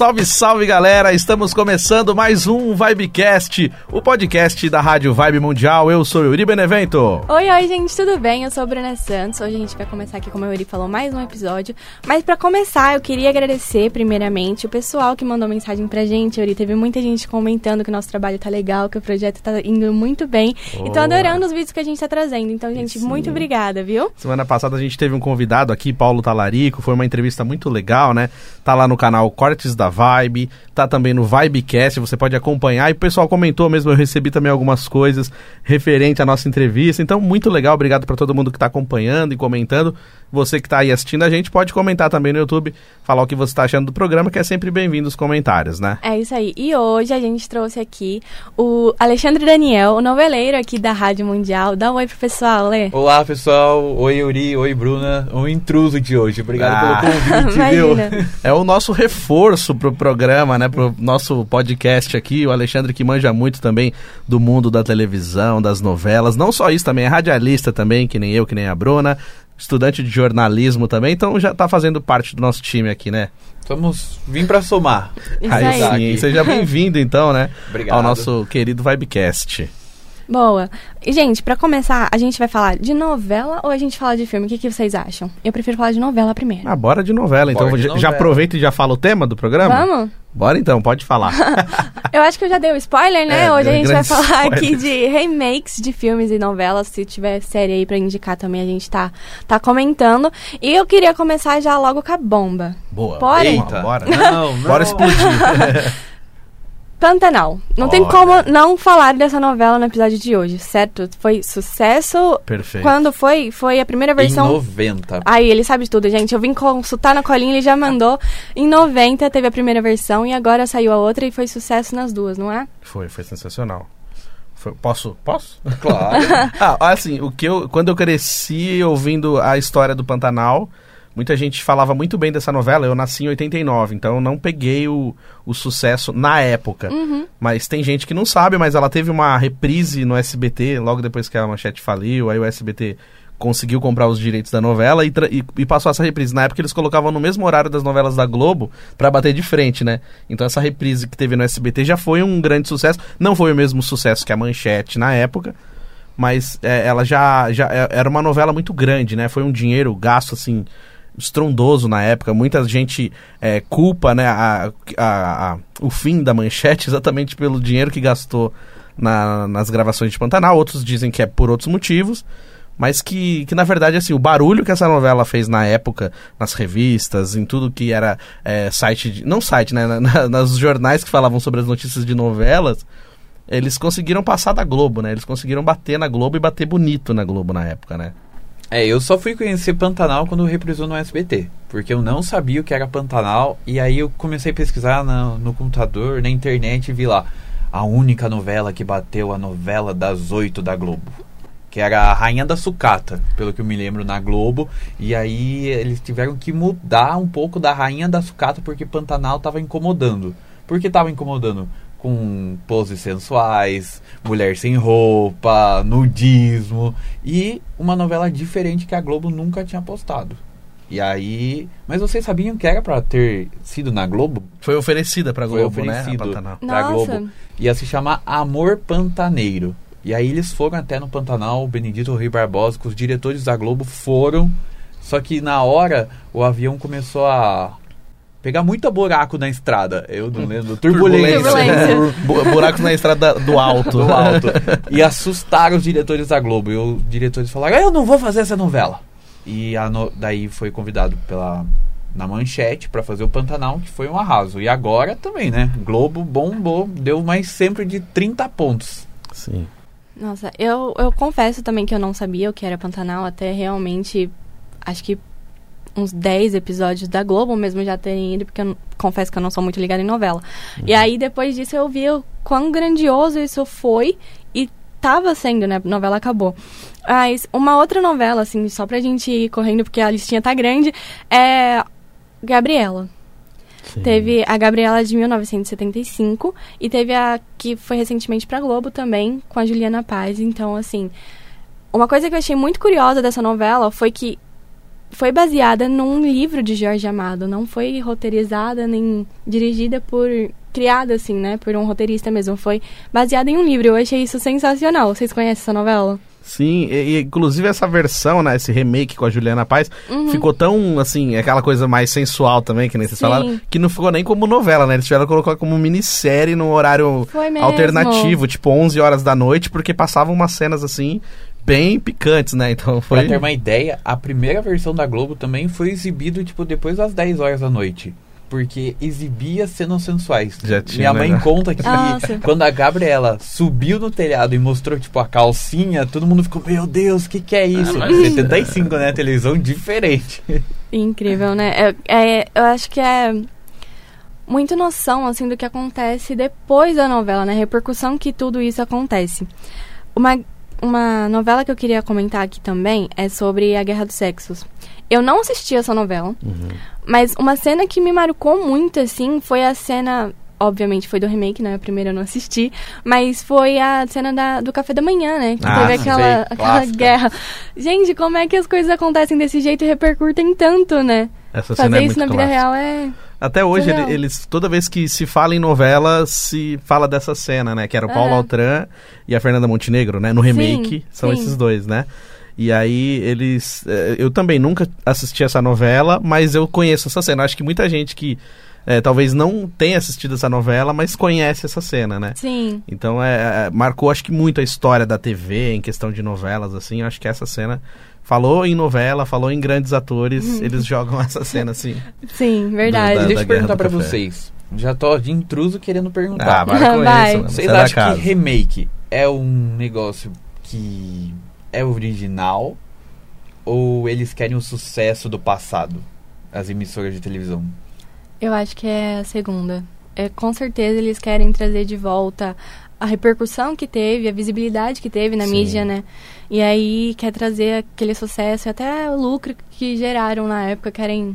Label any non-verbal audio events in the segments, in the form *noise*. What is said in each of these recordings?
Salve, salve galera! Estamos começando mais um Vibecast, o podcast da Rádio Vibe Mundial. Eu sou Yuri Benevento. Oi, oi, gente, tudo bem? Eu sou a Bruna Santos. Hoje a gente vai começar aqui, como o Yuri falou, mais um episódio. Mas para começar, eu queria agradecer, primeiramente, o pessoal que mandou mensagem pra gente. Yuri, teve muita gente comentando que o nosso trabalho tá legal, que o projeto tá indo muito bem. Oh. E tô adorando os vídeos que a gente tá trazendo. Então, gente, muito obrigada, viu? Semana passada a gente teve um convidado aqui, Paulo Talarico. Foi uma entrevista muito legal, né? Tá lá no canal Cortes da Vibe, tá também no Vibecast, você pode acompanhar. E o pessoal comentou mesmo, eu recebi também algumas coisas referente à nossa entrevista. Então, muito legal, obrigado para todo mundo que está acompanhando e comentando. Você que está aí assistindo a gente pode comentar também no YouTube, falar o que você está achando do programa, que é sempre bem-vindo os comentários, né? É isso aí. E hoje a gente trouxe aqui o Alexandre Daniel, o noveleiro aqui da Rádio Mundial. Dá um oi pro pessoal, Lê. Olá, pessoal. Oi, Yuri. Oi, Bruna. Um intruso de hoje. Obrigado ah, pelo convite, *laughs* viu? É o nosso reforço pro programa, né? Pro nosso podcast aqui. O Alexandre que manja muito também do mundo da televisão, das novelas. Não só isso, também é radialista também, que nem eu, que nem a Bruna estudante de jornalismo também, então já está fazendo parte do nosso time aqui, né? Vamos vir para somar. Isso aí, aí. sim. Seja *laughs* bem-vindo, então, né? Obrigado. Ao nosso querido Vibecast. Boa. E, gente, para começar, a gente vai falar de novela ou a gente fala de filme? O que, que vocês acham? Eu prefiro falar de novela primeiro. Ah, bora de novela. Então, de novela. já aproveita e já fala o tema do programa? Vamos? Bora então, pode falar. *laughs* eu acho que eu já dei o um spoiler, né? É, Hoje a gente vai falar *laughs* spoiler. aqui de remakes de filmes e novelas. Se tiver série aí pra indicar também, a gente tá, tá comentando. E eu queria começar já logo com a bomba. Boa. Bora? Eita. Bora. Não, não. Bora explodir. *laughs* Pantanal. Não Olha. tem como não falar dessa novela no episódio de hoje, certo? Foi sucesso. Perfeito. Quando foi? Foi a primeira versão. Em 90. Aí, ele sabe tudo, gente. Eu vim consultar na colinha, ele já mandou. Em 90 teve a primeira versão e agora saiu a outra e foi sucesso nas duas, não é? Foi, foi sensacional. Foi, posso? Posso? Claro. *laughs* ah, assim, o que eu, quando eu cresci ouvindo a história do Pantanal, Muita gente falava muito bem dessa novela. Eu nasci em 89, então eu não peguei o, o sucesso na época. Uhum. Mas tem gente que não sabe, mas ela teve uma reprise no SBT logo depois que a Manchete faliu. Aí o SBT conseguiu comprar os direitos da novela e, e, e, passou essa reprise. Na época eles colocavam no mesmo horário das novelas da Globo para bater de frente, né? Então essa reprise que teve no SBT já foi um grande sucesso. Não foi o mesmo sucesso que a Manchete na época, mas é, ela já, já é, era uma novela muito grande, né? Foi um dinheiro gasto assim estrondoso na época. Muita gente é, culpa né, a, a, a, o fim da manchete *laughs* exatamente pelo dinheiro que gastou na, nas gravações de Pantanal. Outros dizem que é por outros motivos. Mas que, que, na verdade, assim, o barulho que essa novela fez na época, nas revistas, em tudo que era é, site, de, não site, né, nos *laughs* jornais que falavam sobre as notícias de novelas, eles conseguiram passar da Globo, né? Eles conseguiram bater na Globo e bater bonito na Globo na época, né? É, eu só fui conhecer Pantanal quando reprisou no SBT. Porque eu não sabia o que era Pantanal. E aí eu comecei a pesquisar no, no computador, na internet e vi lá. A única novela que bateu a novela das oito da Globo. Que era a Rainha da Sucata, pelo que eu me lembro, na Globo. E aí eles tiveram que mudar um pouco da Rainha da Sucata porque Pantanal estava incomodando. Por que estava incomodando? Com poses sensuais, mulher sem roupa, nudismo e uma novela diferente que a Globo nunca tinha postado. E aí, mas vocês sabiam que era para ter sido na Globo? Foi oferecida para Globo, Foi né, oferecido né? Pra Globo. Ia se chamar Amor Pantaneiro. E aí eles foram até no Pantanal, o Benedito Rui Barbosa, com os diretores da Globo foram. Só que na hora o avião começou a pegar muito buraco na estrada. Eu não lembro. Turbulência. Turbulência. *laughs* Buracos na estrada do alto. Do alto. E assustaram os diretores da Globo. E os diretores falaram: Eu não vou fazer essa novela. E no... daí foi convidado pela na manchete para fazer o Pantanal, que foi um arraso. E agora também, né? Globo bombou, deu mais sempre de 30 pontos. Sim. Nossa, eu, eu confesso também que eu não sabia o que era Pantanal, até realmente, acho que uns 10 episódios da Globo mesmo já terem ido, porque eu confesso que eu não sou muito ligada em novela. Uhum. E aí, depois disso, eu vi o quão grandioso isso foi e tava sendo, né? A novela acabou. Mas uma outra novela, assim, só pra gente ir correndo, porque a listinha tá grande, é Gabriela. Teve a Gabriela de 1975 e teve a que foi recentemente pra Globo também, com a Juliana Paz. Então, assim, uma coisa que eu achei muito curiosa dessa novela foi que foi baseada num livro de Jorge Amado, não foi roteirizada nem dirigida por criada assim, né, por um roteirista mesmo, foi baseada em um livro. Eu achei isso sensacional. Vocês conhecem essa novela? Sim, e, e, inclusive essa versão, né, esse remake com a Juliana Paz, Uhum. ficou tão, assim, aquela coisa mais sensual também, que nem vocês Sim. falaram, que não ficou nem como novela, né? Eles tiveram que colocar como minissérie num horário alternativo, tipo 11 horas da noite, porque passavam umas cenas, assim, bem picantes, né? Então Pra foi... ter uma ideia, a primeira versão da Globo também foi exibido, tipo, depois das 10 horas da noite. Porque exibia cenas sensuais. Já tinha, Minha mãe né? conta que Nossa. quando a Gabriela subiu no telhado e mostrou, tipo, a calcinha, todo mundo ficou, meu Deus, o que, que é isso? 75, né? Televisão diferente. Incrível, né? É, é- eu acho que é muito noção, assim, do que acontece depois da novela, né? A repercussão que tudo isso acontece. Uma, uma novela que eu queria comentar aqui também é sobre a Guerra dos Sexos. Eu não assisti essa novela, mas uma cena que me marcou muito, assim, foi a cena... Obviamente foi do remake, né? A primeira eu não assisti. Mas foi a cena da, do café da manhã, né? Que Ah, teve sei, aquela, aquela guerra. Gente, como é que as coisas acontecem desse jeito e repercutem tanto, né? Essa cena Fazer é isso na muito vida clássica. real é. Até hoje, ele- eles, toda vez que se fala em novela, se fala dessa cena, né? Que era o Paulo Aham. Altran e a Fernanda Montenegro, né? No remake, Sim, são sim. esses dois, né? E aí, eles... eh, Eu também nunca assisti essa novela, mas eu conheço essa cena. Acho que muita gente que eh, talvez não tenha assistido essa novela, mas conhece essa cena, né? Sim. Então, é, é, marcou, acho que muito a história da TV em questão de novelas, assim. Eu acho que essa cena... Falou em novela, falou em grandes atores, eles jogam *laughs* essa cena, assim. Sim, verdade. Da- Deixa eu perguntar do pra Café. vocês. Já tô de intruso querendo perguntar. Ah, para com Vai. isso. mano. Vocês da acham casa. que remake é um negócio que é original ou eles querem o sucesso do passado? As emissoras de televisão. Eu acho que é a segunda. É, com certeza eles querem trazer de volta a repercussão que teve, a visibilidade que teve na Sim. mídia, né? E aí quer trazer aquele sucesso e até o lucro que geraram na época, querem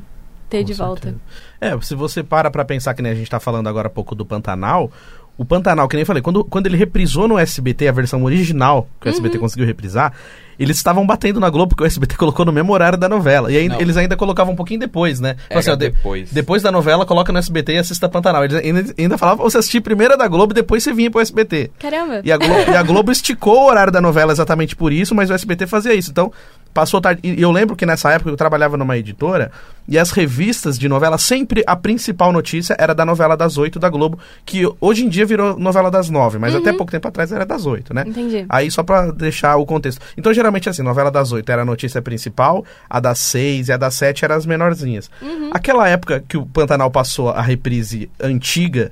ter Com de volta. certeza. É, se você para pra pensar que nem a gente tá falando agora há pouco do Pantanal, o Pantanal, que nem eu falei, quando, quando ele reprisou no SBT a versão original, que o Uhum. SBT conseguiu reprisar, eles estavam batendo na Globo porque o SBT *laughs* colocou no mesmo horário da novela. E aí Não. eles ainda colocavam um pouquinho depois, né? Assim, Era ó, de- depois. depois da novela, coloca no SBT e assista Pantanal. Eles ainda, ainda falavam pra você assistir primeiro a da Globo e depois você vinha pro SBT. Caramba! E a, Globo, e a Globo esticou o horário da novela exatamente por isso, mas o SBT fazia isso. Então, passou tarde. E eu lembro que nessa época eu trabalhava numa editora e as revistas de novela, sempre a principal notícia era da novela das oito da Globo, que hoje em dia virou novela das nove, mas até pouco tempo atrás era das oito, né? Entendi. Aí só pra deixar o contexto. Então, geralmente assim, novela das oito era a notícia principal, a das seis e a das sete eram as menorzinhas. Aquela época que o Pantanal passou a reprise antiga,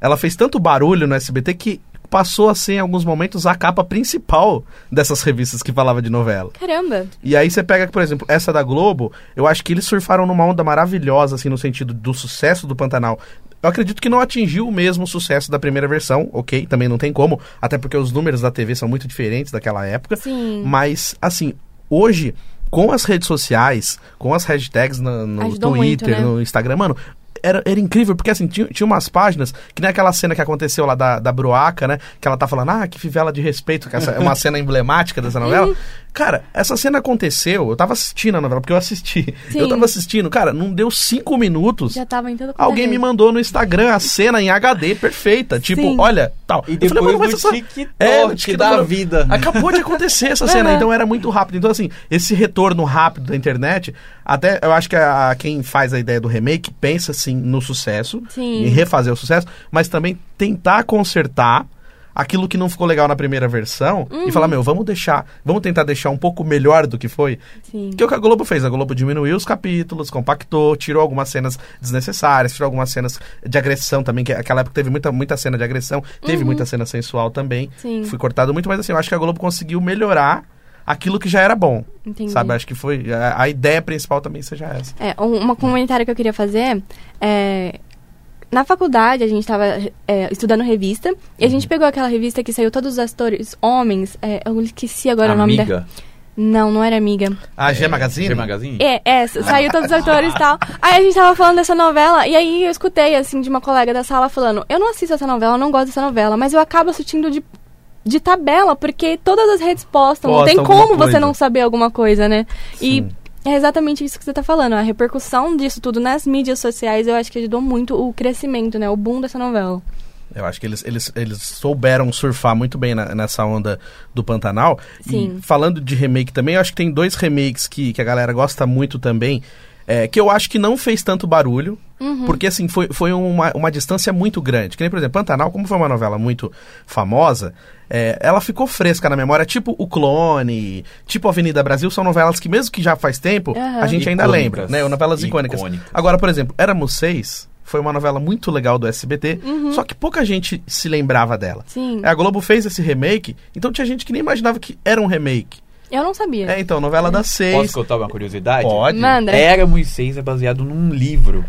ela fez tanto barulho no SBT que passou a ser, em alguns momentos, a capa principal dessas revistas que falava de novela. Caramba! E aí você pega, por exemplo, essa da Globo, eu acho que eles surfaram numa onda maravilhosa, assim, no sentido do sucesso do Pantanal. Eu acredito que não atingiu o mesmo sucesso da primeira versão, ok? Também não tem como, até porque os números da TV são muito diferentes daquela época. Sim. Mas, assim, hoje, com as redes sociais, com as hashtags no, no Twitter, muito, né? no Instagram, mano. Era, era incrível, porque assim, tinha, tinha umas páginas, que nem aquela cena que aconteceu lá da, da Broaca, né? Que ela tá falando, ah, que fivela de respeito, que essa é uma cena emblemática dessa novela. Cara, essa cena aconteceu, eu tava assistindo a novela, porque eu assisti. Sim. Eu tava assistindo, cara, não deu cinco minutos. Já tava em todo Alguém me mandou no Instagram a cena em HD perfeita. Tipo, Sim. olha, tal. E Eu depois falei, "Mano, mas essa- TikTok É, no TikTok, da vida. Acabou de acontecer essa cena, então era muito rápido. Então, assim, esse retorno rápido da internet, até eu acho que a, quem faz a ideia do remake pensa, assim, no sucesso, Sim. em refazer o sucesso, mas também tentar consertar aquilo que não ficou legal na primeira versão Uhum. e falar, meu, vamos deixar, vamos tentar deixar um pouco melhor do que foi. Sim. Que é o que a Globo fez. A Globo diminuiu os capítulos, compactou, tirou algumas cenas desnecessárias, tirou algumas cenas de agressão também, que aquela época teve muita, muita cena de agressão, teve muita cena sensual também. Uhum. Sim. Foi cortado muito, mas assim, eu acho que a Globo conseguiu melhorar aquilo que já era bom. Entendi. Sabe? Acho que foi. A, a ideia principal também seja essa. É, um, uma comentário que eu queria fazer é. Na faculdade, a gente estava estudando revista, e a Uhum. gente pegou aquela revista que saiu todos os atores homens, é, eu esqueci agora o nome da... Amiga. Não, não era amiga. A G Magazine? G Magazine? É, é, saiu todos os atores e tal. Aí a gente tava falando dessa novela, e aí eu escutei, assim, de uma colega da sala falando: Eu não assisto essa novela, eu não gosto dessa novela, mas eu acabo assistindo de, de tabela, porque todas as redes postam, não Posta tem alguma como você coisa. não saber alguma coisa, né? Sim. E é exatamente isso que você tá falando. A repercussão disso tudo nas mídias sociais, eu acho que ajudou muito o crescimento, né? O boom dessa novela. Eu acho que eles, eles, eles souberam surfar muito bem na- nessa onda do Pantanal. Sim. E falando de remake também, eu acho que tem dois remakes que, que a galera gosta muito também. É, que eu acho que não fez tanto barulho. Porque, assim, foi, foi uma, uma distância muito grande. Que nem, por exemplo, Pantanal, como foi uma novela muito famosa, é, ela ficou fresca na memória. Tipo O Clone, tipo Avenida Brasil, são novelas que, mesmo que já faz tempo, Aham. a gente ainda Icônicas. lembra. Né? Novelas icônicas. Icônicas. Agora, por exemplo, Éramos Seis foi uma novela muito legal do SBT, só que pouca gente se lembrava dela. Sim. A Globo fez esse remake, então tinha gente que nem imaginava que era um remake. Eu não sabia. É, então, novela das Posso seis. contar uma curiosidade? Pode. Manda. Era Moisés é baseado num livro.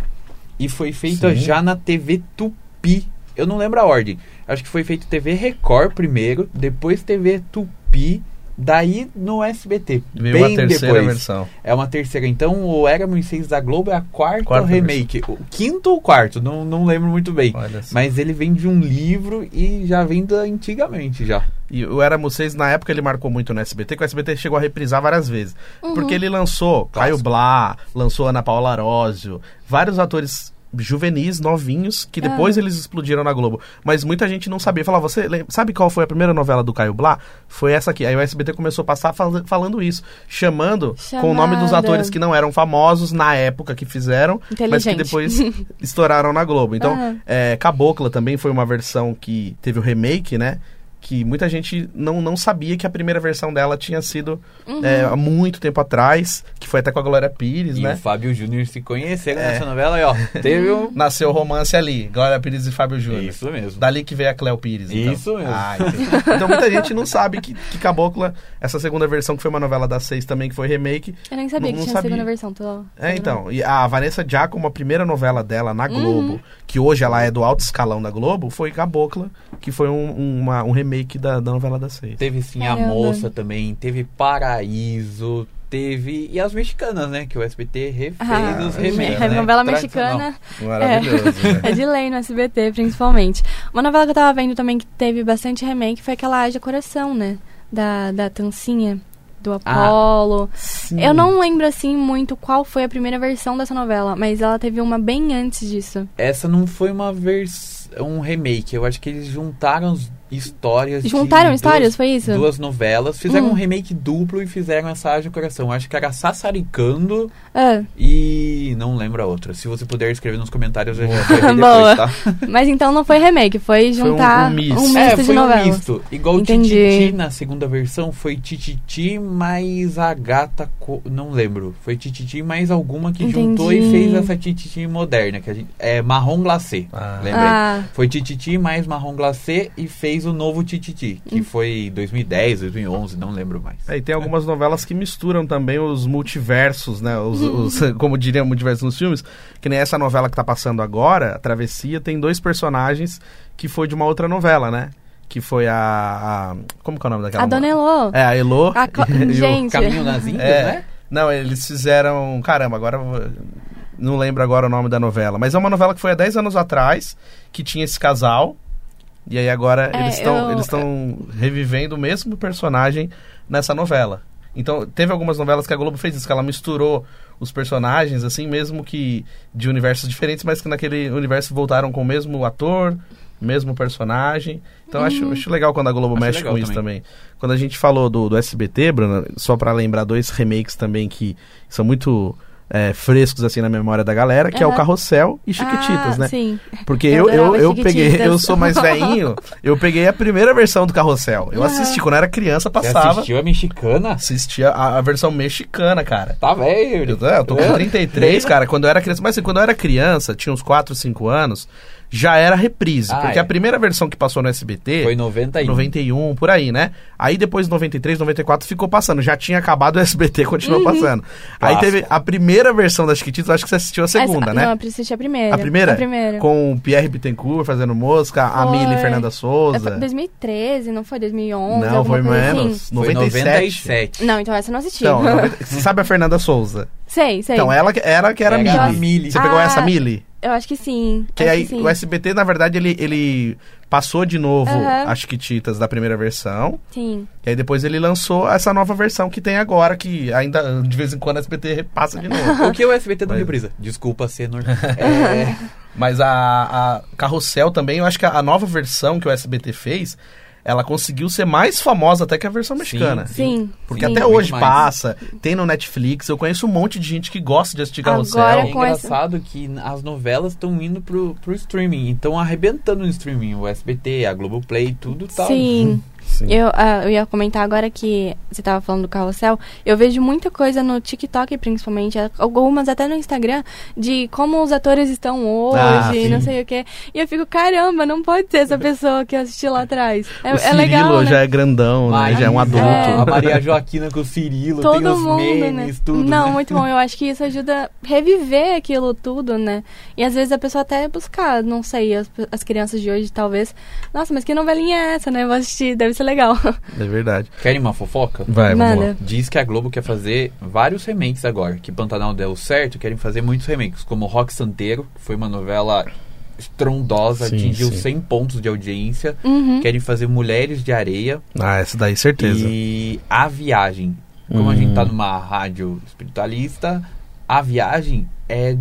E foi feita Sim. já na TV Tupi. Eu não lembro a ordem. Acho que foi feito TV Record primeiro, depois TV Tupi, daí no SBT. Veio bem uma terceira depois. versão. É uma terceira. Então, o Era Moisés da Globo é a quarta, Quarta remake. O quinto ou quarto, não, não lembro muito bem. Mas ele vem de um livro e já vem da antigamente já. E o Éramos Seis, na época, ele marcou muito no SBT, que o SBT chegou a reprisar várias vezes. Porque ele lançou Caio. Blá, lançou Ana Paula Arósio, vários atores juvenis, novinhos, que depois eles explodiram na Globo. Mas muita gente não sabia. Falava, você lem- sabe qual foi a primeira novela do Caio Blá? Foi essa aqui. Aí o SBT começou a passar fal- falando isso, chamando com o nome dos Chamada. atores que não eram famosos na época que fizeram, mas que depois estouraram na Globo. Então, Aham. *laughs* é, Cabocla também foi uma versão que teve o remake, né? Que muita gente não, não sabia que a primeira versão dela tinha sido Uhum. é, há muito tempo atrás, que foi até com a Glória Pires, E né? o Fábio Júnior se conheceram É. nessa novela aí, ó. Teve um. *laughs* Nasceu o romance ali, Glória Pires e Fábio Júnior. Isso mesmo. Dali que veio a Cléo Pires. Então. Isso mesmo. Ah, então muita gente não sabe que, que Cabocla, essa segunda versão, que foi uma novela das seis também, que foi remake. Eu nem sabia Não- que tinha sabia. segunda versão. Tô... É, então. E a Vanessa Giacomo, a primeira novela dela Uhum. na Globo, que hoje ela é do alto escalão da Globo, foi Cabocla, que foi um, uma- um remake da, da novela das seis. Teve sim a Caramba. moça também, teve Paraíso, teve. E as mexicanas, né? Que o SBT refez Ah, os é, remakes. a né? novela mexicana Maravilhoso, né? *laughs* é de lei no SBT, principalmente. Uma novela que eu tava vendo também que teve bastante remake foi aquela Haja Coração, né? Da, da Tancinha, do Apolo. Sim. Eu não lembro, assim, muito qual foi a primeira versão dessa novela, mas ela teve uma bem antes disso. Essa não foi uma versão. Um remake, eu acho que eles juntaram as histórias. de Juntaram duas- histórias, foi isso? Duas novelas, fizeram Hum. um remake duplo e fizeram essa Haja Coração. Acho que era Sassaricando Ah, e não lembro a outra. Se você puder escrever nos comentários, eu já escrevi Boa. *laughs* depois, tá? mas então não foi remake, foi Foi um- juntar um um misto. misto, é, de foi novelas. um misto. Igual Entendi. Tititi na segunda versão, foi Tititi mais a gata. Co... Não lembro. Foi Tititi mais alguma que juntou e Entendi. fez essa Tititi moderna. Que a gente... É marrom glacê. Ah. Lembrei. Ah, Foi Tititi mais marrom glacê e fez o novo Tititi, Hum. que foi 2010, 2011, não lembro mais. É, e tem algumas novelas que misturam também os multiversos, né? Os, Uhum. os- *laughs* como diriam multiversos nos filmes. Que nem essa novela que tá passando agora, a Travessia, tem dois personagens que foi de uma outra novela, né? Que foi a. a- como que é o nome daquela? a Dona Elô. É, a Elo. A co- *laughs* e o- Gente. Caminho nas *laughs* Índias, É. né? Não, eles fizeram. Caramba, agora. Não lembro agora o nome da novela. Mas é uma novela que foi há 10 anos atrás, que tinha esse casal. E aí agora É, eles estão eu- eles estão revivendo o mesmo personagem nessa novela. Então, teve algumas novelas que a Globo fez isso, que ela misturou os personagens, assim, mesmo que de universos diferentes, mas que naquele universo voltaram com o mesmo ator, mesmo personagem. Então, acho, acho legal quando a Globo Acho mexe com isso também. Quando a gente falou do, do SBT, Bruno, só pra lembrar dois remakes também que são muito é, frescos, assim, na memória da galera, que é o. Carrossel e Chiquititas, ah, né? Sim. Porque Eu eu, eu, eu peguei, eu sou mais velhinho, *laughs* eu peguei a primeira versão do Carrossel. Eu assisti, quando eu era criança, Você passava. assistiu a mexicana? Assistia a, a versão mexicana, cara. Tá velho. Eu, eu tô com 33, cara. Quando eu era criança. Mas assim, quando eu era criança, tinha uns 4, 5 anos. Já era reprise. Ah, porque é. a primeira versão que passou no SBT. Foi 91. 91, por aí, né? Aí depois 93, 94 ficou passando. Já tinha acabado o *laughs* SBT, continuou passando. Aí teve a primeira versão das Chiquititas, acho que você assistiu a segunda, Essa- né? Não, eu assisti a primeira. a primeira? A primeira. Com o Pierre Bittencourt fazendo mosca, a Foi. Mili Fernanda Souza. foi 2013, não foi 2011? Não, foi menos. Assim. Foi 97. 97. Não, então essa eu não assisti. Então, 90 *laughs* você sabe a Fernanda Souza? sei, sei. Então, ela que- era que era a Mili. Mili. Você pegou Ah, essa Mili? Eu acho que sim. Que aí que sim. o SBT, na verdade, ele, ele passou de novo Aham. as Chiquititas da primeira versão. Sim. E aí depois ele lançou essa nova versão que tem agora, que ainda de vez em quando a SBT repassa de novo. *laughs* O que o SBT não Mas- reprisa? Desculpa ser nor... *laughs* É, *laughs* mas a, a Carrossel também, eu acho que a, a nova versão que o SBT fez, ela conseguiu ser mais famosa até que a versão mexicana. Sim. Porque sim. até hoje mais. passa, tem no Netflix, eu conheço um monte de gente que gosta de assistir Carrossel. É com essa- engraçado que as novelas estão indo pro, pro streaming, então arrebentando no streaming, o SBT, a Globoplay, tudo tá. Sim. Sim. Eu, ah, eu ia comentar agora que você tava falando do carrossel. Eu vejo muita coisa no TikTok, principalmente, algumas até no Instagram, de como os atores estão hoje, Ah, não sei o quê. E eu fico, caramba, não pode ser essa pessoa que eu assisti lá atrás. É, o é legal, né? já é grandão, né? Já é um Maísa, adulto. A Maria Joaquina com o Cirilo, tem Todo os mundo, memes, né? tudo. Não, né? muito bom. Eu acho que isso ajuda a reviver aquilo tudo, né? E às vezes a pessoa até buscar, não sei, as, as crianças de hoje talvez. Nossa, mas que novelinha é essa, né? Vou assistir, deve ser legal. É verdade. Querem uma fofoca? Vai, vamos lá. Diz que a Globo quer fazer vários remakes agora. Que Pantanal deu certo, querem fazer muitos remakes. Como Rock Santeiro, que foi uma novela estrondosa, Sim, atingiu sim. 100 pontos de audiência. Uhum. Querem fazer Mulheres de Areia Ah, essa daí, certeza. e A Viagem. Como a Hum. gente tá numa rádio espiritualista, A Viagem é,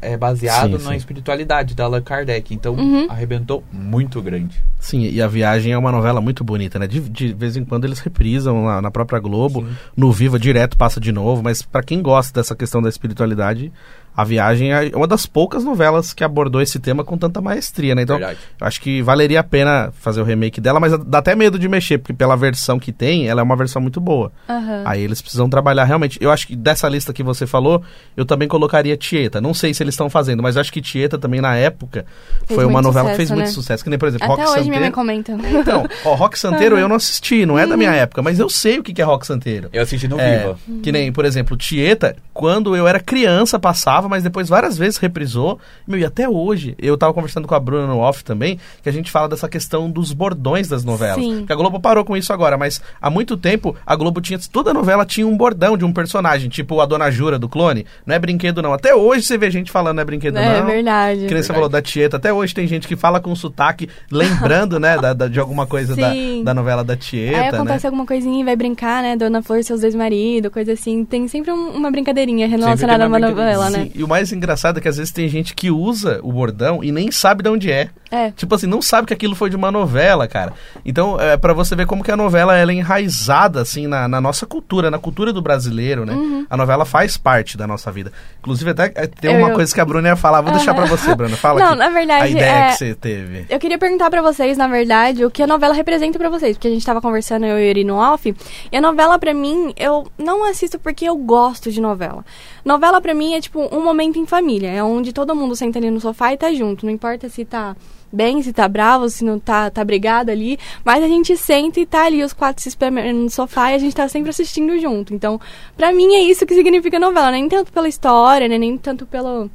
é baseado Sim, na sim. espiritualidade da Allan Kardec. Então, Uhum. arrebentou muito grande. Sim, e a viagem é uma novela muito bonita, né? De, de vez em quando eles reprisam lá na própria Globo, Sim. no Viva direto passa de novo, mas pra quem gosta dessa questão da espiritualidade, a viagem é uma das poucas novelas que abordou esse tema com tanta maestria, né? Então, Verdade. eu acho que valeria a pena fazer o remake dela, mas dá até medo de mexer, porque pela versão que tem, ela é uma versão muito boa. Aham. Aí eles precisam trabalhar realmente. Eu acho que dessa lista que você falou, eu também colocaria Tieta. Não sei se eles estão fazendo, mas eu acho que Tieta também na época Fez foi uma muito novela que sucesso, fez muito né? sucesso. Que nem, por exemplo, Até Rock hoje minha mãe Santeiro. comenta. Então, ó, Rock *laughs* Santeiro eu não assisti, não é da minha época, mas eu sei o que que é Rock Santeiro. Eu assisti no É, Viva. que nem, por exemplo, Tieta, quando eu era criança passava, mas depois várias vezes reprisou. Meu, e até hoje, eu tava conversando com a Bruna no off também, que a gente fala dessa questão dos bordões das novelas. Sim. Que a Globo parou com isso agora, mas há muito tempo a Globo tinha, toda novela tinha um bordão de um personagem, tipo a Dona Jura do clone. Não é brinquedo não. Até hoje você vê gente falando não é brinquedo É não. verdade. Que nem você falou da Tieta. Até hoje tem gente que fala com sotaque, lembrando, né, da, da- de alguma coisa da, da novela da Tieta, Aí né? acontece alguma coisinha e vai brincar, né? Dona Flor e seus dois maridos, coisa assim. Tem sempre um- uma brincadeirinha relacionada a uma novela, né? E o mais engraçado é que às vezes tem gente que usa o bordão e nem sabe de onde é. É. Tipo assim, não sabe que aquilo foi de uma novela, cara. Então, é para você ver como que a novela ela é enraizada, assim, na, na nossa cultura, na cultura do brasileiro, né? A novela faz parte da nossa vida. Inclusive, até é, tem Eu- uma eu- coisa que a Bruna ia falar. Vou deixar pra você, Bruna. Fala Não, aqui na verdade, a ideia é- que você teve. Eu queria perguntar pra vocês, na verdade, o que a novela representa pra vocês. Porque a gente tava conversando, eu e o Yuri no off. E a novela, pra mim, eu não assisto porque eu gosto de novela. Novela, pra mim, é tipo um momento em família. É onde todo mundo senta ali no sofá e tá junto. Não importa se tá bem, se tá bravo, se não tá, tá brigado ali. Mas a gente senta e tá ali os quatro se esperando no sofá e a gente tá sempre assistindo junto. Então, pra mim, é isso que significa novela. Nem tanto pela história, né? Nem tanto pelo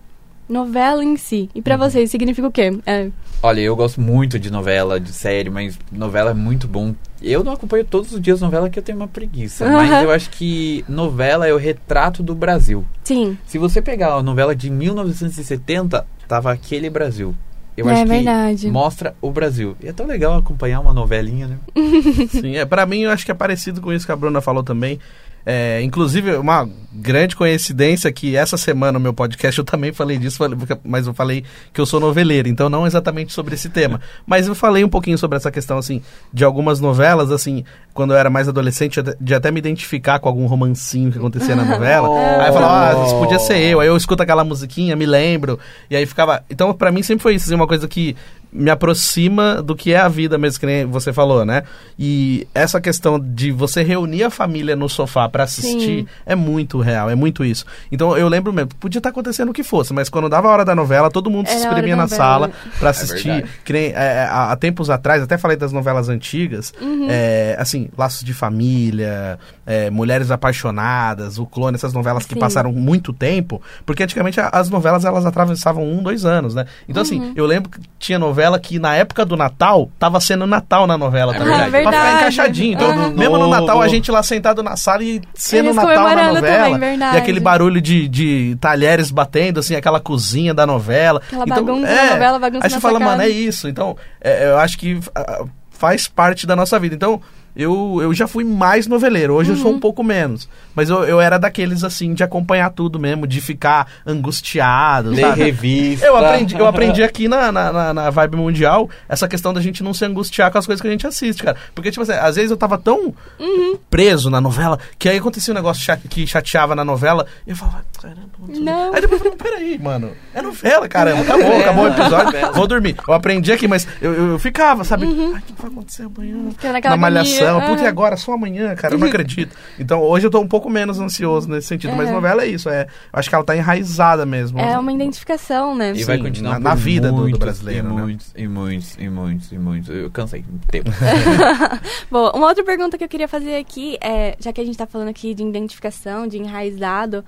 novela em si. E pra vocês, significa o quê? É... Olha, eu gosto muito de novela, de série, mas novela é muito bom. Eu não acompanho todos os dias novela que eu tenho uma preguiça. Aham. Mas eu acho que novela é o retrato do Brasil. Sim. Se você pegar a novela de 1970, tava aquele Brasil. Eu É acho que verdade. mostra o Brasil. E é tão legal acompanhar uma novelinha, né? *laughs* Sim, é, pra mim eu acho que é parecido com isso que a Bruna falou também. É, inclusive, uma grande coincidência que essa semana no meu podcast eu também falei disso, mas eu falei que eu sou noveleiro, então não exatamente sobre esse tema. *laughs* Mas eu falei um pouquinho sobre essa questão, assim, de algumas novelas, assim, quando eu era mais adolescente, de até me identificar com algum romancinho que acontecia na novela. *laughs* Aí eu falava, ah, isso podia ser eu. Aí eu escuto aquela musiquinha, me lembro. E aí ficava. Então, pra mim sempre foi isso, assim, uma coisa que me aproxima do que é a vida mesmo, que nem você falou, né? E essa questão de você reunir a família no sofá pra assistir Sim. é muito real, é muito isso. Então eu lembro mesmo, podia estar acontecendo o que fosse, mas quando dava a hora da novela, todo mundo se Era hora espremia na novela. sala pra assistir. verdade. que nem, é, há, tempos atrás, até falei das novelas antigas, Uhum. é, assim, Laços de Família, é, Mulheres Apaixonadas, O Clone, essas novelas que Sim. passaram muito tempo, porque antigamente as novelas elas atravessavam um, dois anos, né? Então, Uhum. assim, eu lembro que tinha novela que na época do Natal tava sendo Natal na novela É também. verdade. Pra ficar encaixadinho. Então, mesmo no. Natal, a gente lá sentado na sala e sendo Eles Natal na novela. também, e aquele barulho de, de talheres batendo, assim, aquela cozinha da novela. Aquela então, bagunça é, da novela, bagunça Aí você fala, mano, é isso. Então, é, eu acho que ah, faz parte da nossa vida. Então, eu, eu já fui mais noveleiro. Hoje eu Uhum. sou um pouco menos. Mas eu, eu era daqueles, assim, de acompanhar tudo mesmo, de ficar angustiado, Ler sabe? revista. Eu aprendi, eu aprendi aqui na, na, na- na Vibe Mundial essa questão da gente não se angustiar com as coisas que a gente assiste, cara. Porque, tipo assim, às vezes eu tava tão Uhum. preso na novela que aí acontecia um negócio cha- que chateava na novela e eu falava, caramba, Não. Aí depois eu falei, peraí, mano, é novela, caramba, acabou, acabou o episódio, vou dormir. Eu aprendi aqui, mas eu, eu, eu ficava, sabe? Ai, o que vai acontecer amanhã? Na malhação, agonia, puta, e agora? Só amanhã, cara, eu não acredito. Então hoje eu tô um pouco menos ansioso nesse sentido, mas É. novela é isso, é, eu acho que ela tá enraizada mesmo. É uma identificação, né? E vai Sim, continuar na- na vida do- do muitos, brasileiro, E né? muitos, e muitos, e muitos, e muitos. Eu cansei. Tempo. *laughs* Bom, uma outra pergunta que eu queria fazer aqui é, já que a gente tá falando aqui de identificação, de enraizado,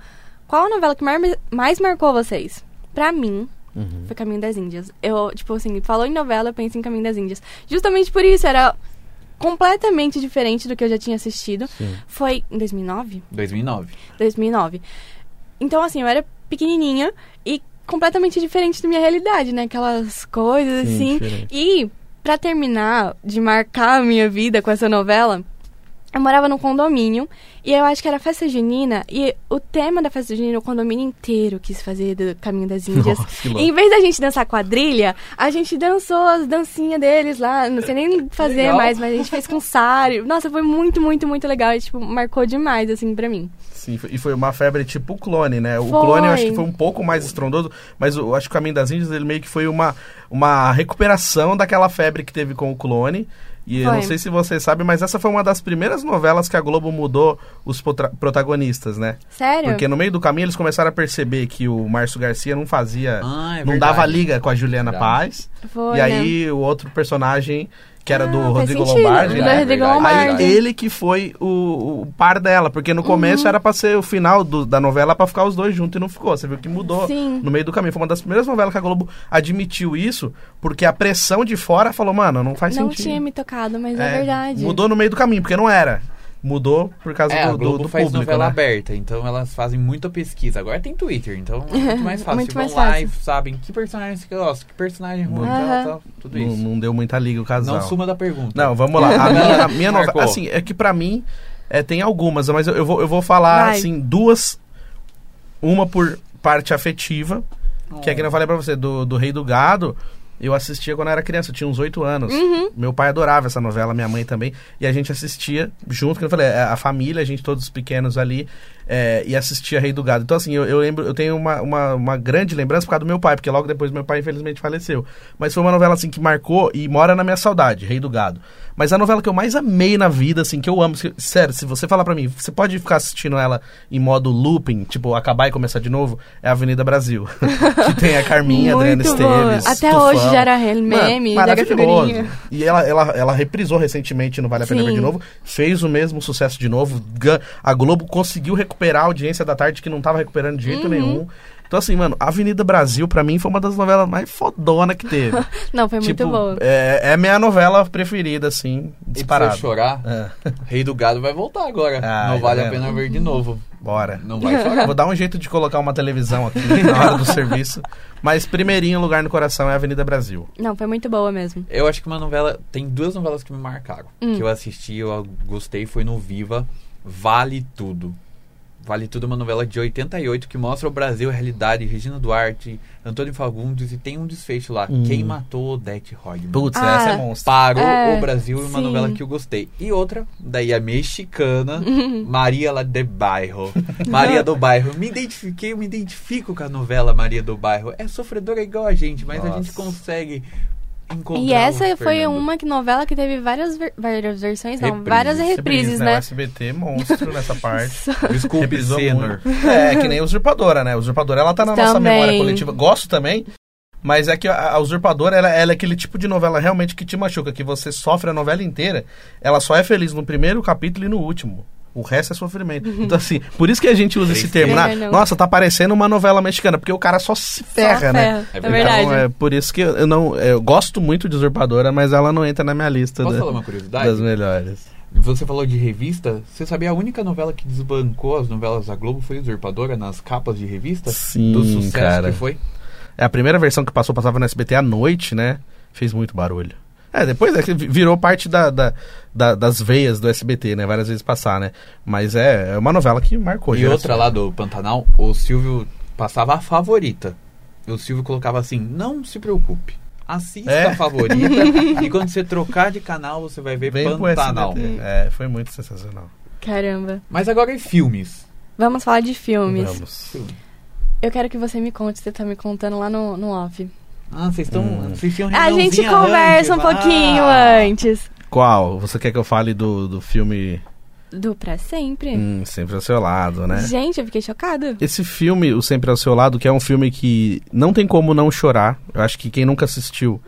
qual a novela que mais, mais marcou vocês? Pra mim, Uhum. foi Caminho das Índias. Eu, tipo assim, falou em novela, eu penso em Caminho das Índias. Justamente por isso, era completamente diferente do que eu já tinha assistido. Sim. Foi em 2009? 2009. 2009. Então, assim, eu era pequenininha e completamente diferente da minha realidade, né? Aquelas coisas, Sim, assim. diferente. E, pra terminar de marcar a minha vida com essa novela, eu morava num condomínio e eu acho que era festa junina e o tema da festa junina, o condomínio inteiro quis fazer do Caminho das Índias. *laughs* Nossa, em vez da gente dançar quadrilha, a gente dançou as dancinhas deles lá. Não sei nem fazer Legal. mais, mas a gente fez com sário. Nossa, foi muito, muito, muito legal. E, tipo, marcou demais, assim, pra mim. Sim, e foi uma febre tipo o clone, né? O Foi. clone eu acho que foi um pouco mais estrondoso, mas eu acho que o Caminho das Índias ele meio que foi uma, uma recuperação daquela febre que teve com o clone. E eu Foi. não sei se você sabe, mas essa foi uma das primeiras novelas que a Globo mudou os protagonistas, né? Sério? Porque no meio do caminho eles começaram a perceber que o Márcio Garcia não fazia. Ah, é não dava liga com a Juliana Verdade. Paz. Foi, e né? aí o outro personagem, que era do Ah, Rodrigo sentido, Lombardi, do né? Rodrigo. Lombardi. Aí ele que foi o, o par dela, porque no começo era pra ser o final do- da novela pra ficar os dois juntos e não ficou. Você viu que mudou Sim. no meio do caminho. Foi uma das primeiras novelas que a Globo admitiu isso, porque a pressão de fora falou, mano, não faz Não sentido. tinha me tocado, mas é, É, verdade. Mudou no meio do caminho, porque não era. Mudou por causa É, do, a Globo do, do faz público, novela né? aberta, então elas fazem muita pesquisa. Agora tem Twitter, então é muito mais *laughs* fácil. Muito Vão mais lá e sabem que personagem você gosta, que personagem ruim, Aham. tal, tal, tudo Não, isso. não deu muita liga o casal. Não suma da pergunta. Não, vamos lá. *laughs* A minha, a minha novela. Assim, é que pra mim é, tem algumas, mas eu, eu vou, eu vou falar Vai. assim, duas. Uma por parte afetiva, que é que eu falei pra você, do, do Rei do Gado. Eu assistia quando eu era criança, eu tinha uns oito anos. Uhum. Meu pai adorava essa novela, minha mãe também. E a gente assistia junto, que eu falei, é, a família, a gente todos pequenos ali, é, e assistia Rei do Gado. Então, assim, eu, eu lembro, eu tenho uma, uma, uma grande lembrança por causa do meu pai, porque logo depois meu pai, infelizmente, faleceu. Mas foi uma novela, assim, que marcou e mora na minha saudade, Rei do Gado. Mas a novela que eu mais amei na vida, assim, que eu amo, sério, se você falar pra mim, você pode ficar assistindo ela em modo looping, tipo, acabar e começar de novo, é Avenida Brasil. *laughs* que tem a Carminha, a Adriana. Esteves. Até Tufão. hoje já era meme, Mano, da figurinha. E ela, ela, ela reprisou recentemente no Vale a Pena. Ver de novo, fez o mesmo sucesso de novo. A Globo conseguiu recuperar a audiência da tarde que não tava recuperando de Uhum. jeito nenhum. Então, assim, mano, Avenida Brasil, pra mim, foi uma das novelas mais fodona que teve. *laughs* Não, foi tipo, muito boa. É, é minha novela preferida, assim, E pra disparado. chorar, É, *laughs* Rei do Gado vai voltar agora. Ah, não vale a pena ver de novo. bora. Não vai chorar. Vou dar um jeito de colocar uma televisão aqui na hora do *laughs* serviço. Mas primeirinho lugar no coração é Avenida Brasil. Não, foi muito boa mesmo. Eu acho que uma novela. Tem duas novelas que me marcaram. Hum. Que eu assisti, eu gostei, foi no Viva. Vale Tudo. Vale Tudo é uma novela de 88 que mostra o Brasil, a realidade, Regina Duarte, Antônio Fagundes e tem um desfecho lá. Hum. Quem matou Odete Reutemann. Putz, Ah, essa é monstro. Parou É, o Brasil é uma sim. novela que eu gostei. E outra, daí a mexicana, *laughs* Maria lá de Bairro. Maria do Bairro. Me identifiquei, eu me identifico com a novela Maria do Bairro. É sofredora igual a gente, mas a Nossa. gente consegue E essa o foi Fernando. uma que novela que teve várias, ver- várias versões, não, Reprises. várias reprises, né? O SBT monstro nessa parte. *laughs* Desculpe, Senor. É, que nem a Usurpadora, né? A Usurpadora, ela tá na nossa Também. memória coletiva. Gosto também, mas é que a, a Usurpadora, ela, ela é aquele tipo de novela realmente que te machuca, que você sofre a novela inteira. Ela só é feliz no primeiro capítulo e no último. O resto é sofrimento. Então, assim, por isso que a gente usa esse termo. Né? Não. Nossa, tá parecendo uma novela mexicana, porque o cara só se ferra, Só né? ferra, É É, verdade. Então, é por isso que eu eu não. Eu gosto muito de Usurpadora, mas ela não entra na minha lista Posso da- falar uma curiosidade? das melhores. Você falou de revista. Você sabia a única novela que desbancou as novelas da Globo foi Usurpadora nas capas de revista? Sim, Do sucesso cara. que foi? É a primeira versão que passou, passava no SBT à noite, né? Fez muito barulho. É, depois é que virou parte da, da- da- das veias do SBT, né? Várias vezes passar, né? Mas é, é uma novela que marcou. E geração. outra lá do Pantanal, o Silvio passava a favorita. E o Silvio colocava assim: não se preocupe. Assista É. a favorita. *laughs* e quando você trocar de canal, você vai ver Vem Pantanal. SBT. É, foi muito sensacional. Caramba. Mas agora em filmes. Vamos falar de filmes. Vamos. Eu quero que você me conte, você tá me contando lá no, no off. Ah, vocês estão. Hum. Vocês tinham A gente conversa um antes, pouquinho ah. antes. Qual? Você quer que eu fale do, do filme Do Pra Sempre. hum, Sempre ao Seu Lado, né? Gente, eu fiquei chocada. Esse filme, O Sempre ao Seu Lado, que é um filme que não tem como não chorar. Eu acho que quem nunca assistiu.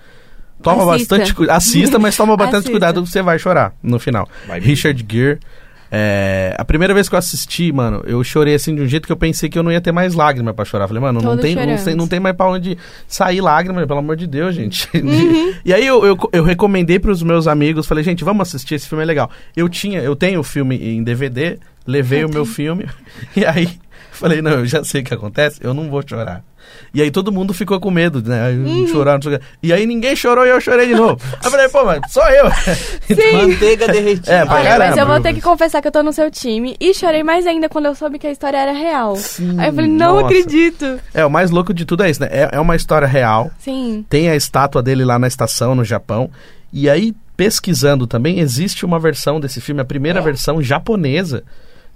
Toma Assista. bastante cu- Assista, mas toma bastante Assista. cuidado que você vai chorar no final. Vai. Richard Gere. É, a primeira vez que eu assisti, mano, eu chorei assim de um jeito que eu pensei que eu não ia ter mais lágrima pra chorar. Falei, mano, não tem, não, tem, não tem mais pra onde sair lágrima, pelo amor de Deus, gente. Uhum. *laughs* e aí eu, eu, eu recomendei pros meus amigos, falei, gente, vamos assistir, esse filme é legal. Eu tinha, eu tenho o filme em DVD, levei Eu o meu tenho. filme, *laughs* e aí falei, não, eu já sei o que acontece, eu não vou chorar. E aí todo mundo ficou com medo, né? Uhum. Chorar, não sei o quê. E aí ninguém chorou e eu chorei de novo. Aí *laughs* eu falei, pô, mano, só eu. *laughs* Manteiga derretida. É, pra Olha, caramba, mas eu vou ter que confessar que eu tô no seu time. E chorei mais ainda quando eu soube que a história era real. Sim, Aí eu falei, não nossa. acredito. É, o mais louco de tudo é isso, né? É, é uma história real. Sim. Tem a estátua dele lá na estação, no Japão. E aí, pesquisando também, existe uma versão desse filme, a primeira Ó. versão japonesa,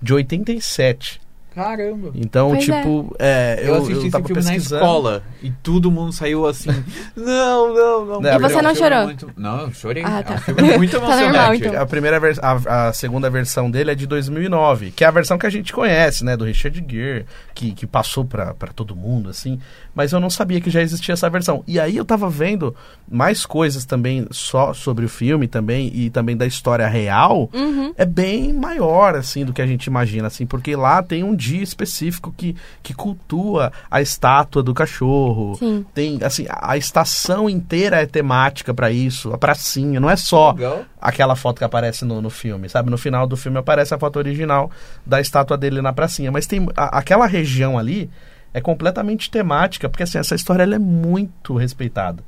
de 87. Caramba. Então, Pois tipo, é, Eu, eu, assisti eu esse filme na pesquisando. escola e todo mundo saiu assim. *laughs* não, não, não. E você É não chorou? muito- Não, eu chorei. Ah, É tá. um filme muito *laughs* Tá normal, emocionante. então. A, primeira vers- a, a segunda versão dele é de 2009, que é a versão que a gente conhece, né? Do Richard Gere, que, que passou pra, pra todo mundo, assim. Mas eu não sabia que já existia essa versão. E aí eu tava vendo mais coisas também só sobre o filme também, e também da história real. Uhum. É bem maior, assim, do que a gente imagina, assim. Porque lá tem um dia específico que, que cultua a estátua do cachorro. Sim. Tem, assim, a a estação inteira é temática pra isso, a pracinha, não é só Legal. aquela foto que aparece no, no filme, sabe? No final do filme aparece a foto original da estátua dele na pracinha. Mas tem a- aquela região ali é completamente temática, porque assim, essa história ela é muito respeitada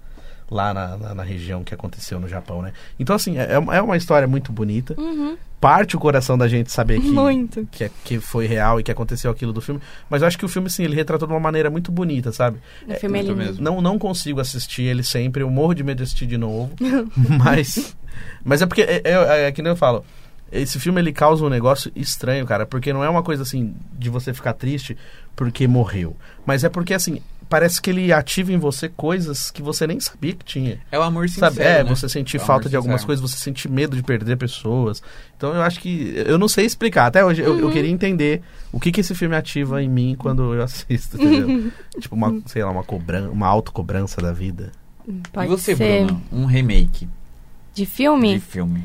lá na, na, na região que aconteceu no Japão, né? Então, assim, é, é uma história muito bonita. Uhum. Parte o coração da gente saber que, *laughs* Muito. que, é- que foi real e que aconteceu aquilo do filme. Mas eu acho que o filme, sim, ele retratou de uma maneira muito bonita, sabe? O filme é muito lindo. mesmo. Não, não consigo assistir ele sempre, eu morro de medo de assistir de novo. *laughs* mas, mas é porque, é, é, é que nem eu falo, esse filme ele causa um negócio estranho, cara, porque não é uma coisa assim de você ficar triste porque morreu. Mas é porque, assim, parece que ele ativa em você coisas que você nem sabia que tinha. É o amor sincero. Sabe? É, né? você sentir É falta de algumas sincero. coisas, você sentir medo de perder pessoas. Então eu acho que. Eu não sei explicar. Até hoje eu, eu Uhum. queria entender o que, que esse filme ativa em mim quando eu assisto, entendeu? *laughs* tipo, uma, sei lá, uma cobrança, uma autocobrança da vida. Pode e você, ser. Bruno? Um remake De filme? de filme.